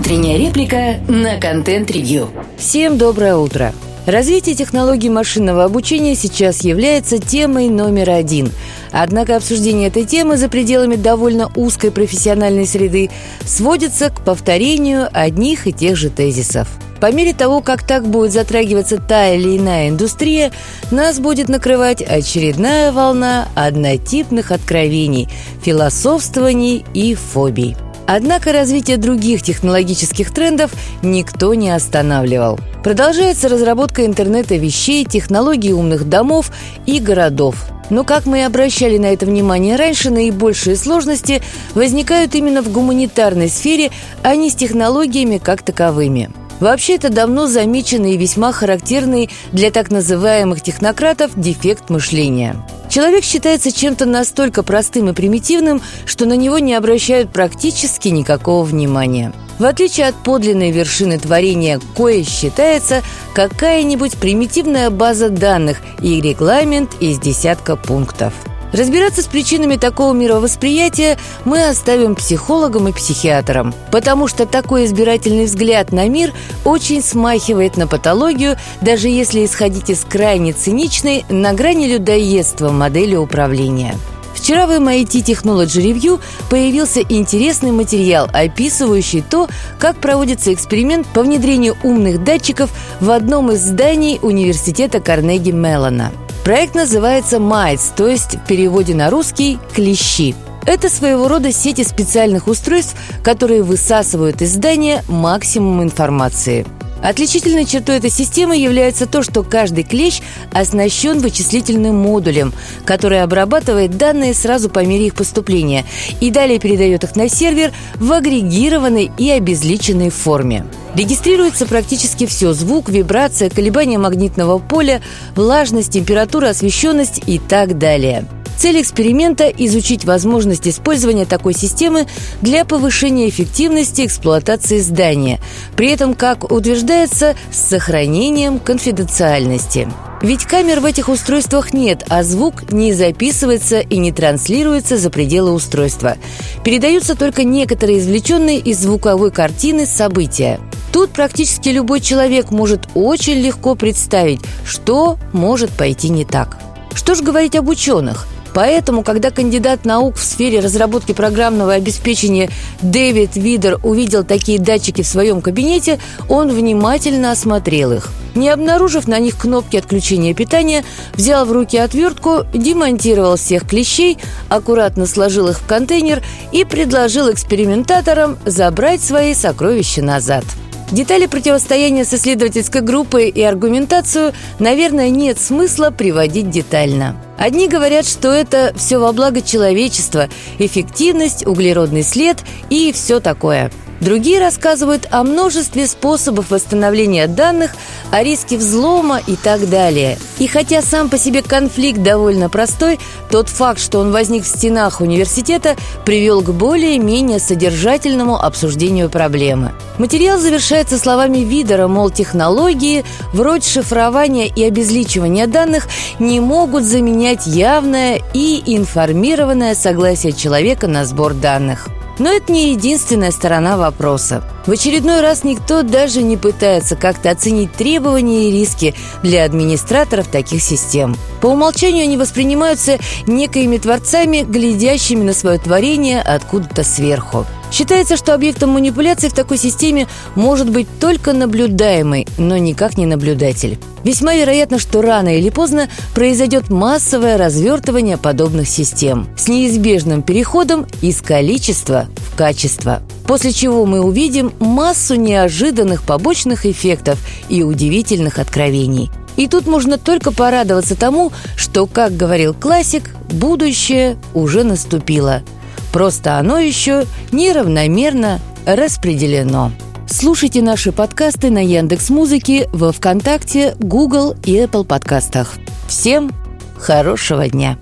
Утренняя реплика на контент-ревью. Всем доброе утро. Развитие технологий машинного обучения сейчас является темой номер один. Однако обсуждение этой темы за пределами довольно узкой профессиональной среды сводится к повторению одних и тех же тезисов. По мере того, как так будет затрагиваться та или иная индустрия, нас будет накрывать очередная волна однотипных откровений, философствований и фобий. Однако развитие других технологических трендов никто не останавливал. Продолжается разработка интернета вещей, технологий умных домов и городов. Но, как мы и обращали на это внимание раньше, наибольшие сложности возникают именно в гуманитарной сфере, а не с технологиями как таковыми. Вообще это давно замеченный и весьма характерный для так называемых технократов дефект мышления. Человек считается чем-то настолько простым и примитивным, что на него не обращают практически никакого внимания. В отличие от подлинной вершины творения, кое считается какая-нибудь примитивная база данных и регламент из десятка пунктов – Разбираться с причинами такого мировосприятия мы оставим психологам и психиатрам, потому что такой избирательный взгляд на мир очень смахивает на патологию, даже если исходить из крайне циничной, на грани людоедства модели управления. Вчера в MIT Technology Review появился интересный материал, описывающий то, как проводится эксперимент по внедрению умных датчиков в одном из зданий университета Карнеги Меллона – Проект называется «Майц», то есть в переводе на русский «клещи». Это своего рода сети специальных устройств, которые высасывают из здания максимум информации – Отличительной чертой этой системы является то, что каждый клещ оснащен вычислительным модулем, который обрабатывает данные сразу по мере их поступления и далее передает их на сервер в агрегированной и обезличенной форме. Регистрируется практически все – звук, вибрация, колебания магнитного поля, влажность, температура, освещенность и так далее – Цель эксперимента – изучить возможность использования такой системы для повышения эффективности эксплуатации здания, при этом, как утверждается, с сохранением конфиденциальности. Ведь камер в этих устройствах нет, а звук не записывается и не транслируется за пределы устройства. Передаются только некоторые извлеченные из звуковой картины события. Тут практически любой человек может очень легко представить, что может пойти не так. Что ж говорить об ученых – Поэтому, когда кандидат наук в сфере разработки программного обеспечения Дэвид Видер увидел такие датчики в своем кабинете, он внимательно осмотрел их. Не обнаружив на них кнопки отключения питания, взял в руки отвертку, демонтировал всех клещей, аккуратно сложил их в контейнер и предложил экспериментаторам забрать свои сокровища назад. Детали противостояния с исследовательской группой и аргументацию, наверное, нет смысла приводить детально. Одни говорят, что это все во благо человечества, эффективность, углеродный след и все такое – Другие рассказывают о множестве способов восстановления данных, о риске взлома и так далее. И хотя сам по себе конфликт довольно простой, тот факт, что он возник в стенах университета, привел к более-менее содержательному обсуждению проблемы. Материал завершается словами Видера, мол, технологии, вроде шифрования и обезличивания данных, не могут заменять явное и информированное согласие человека на сбор данных. Но это не единственная сторона вопроса. В очередной раз никто даже не пытается как-то оценить требования и риски для администраторов таких систем. По умолчанию они воспринимаются некоими творцами, глядящими на свое творение откуда-то сверху. Считается, что объектом манипуляции в такой системе может быть только наблюдаемый, но никак не наблюдатель. Весьма вероятно, что рано или поздно произойдет массовое развертывание подобных систем с неизбежным переходом из количества в качество. После чего мы увидим массу неожиданных побочных эффектов и удивительных откровений. И тут можно только порадоваться тому, что, как говорил классик, будущее уже наступило – Просто оно еще неравномерно распределено. Слушайте наши подкасты на Яндекс Музыке, во ВКонтакте, Google и Apple подкастах. Всем хорошего дня.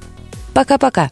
Пока-пока.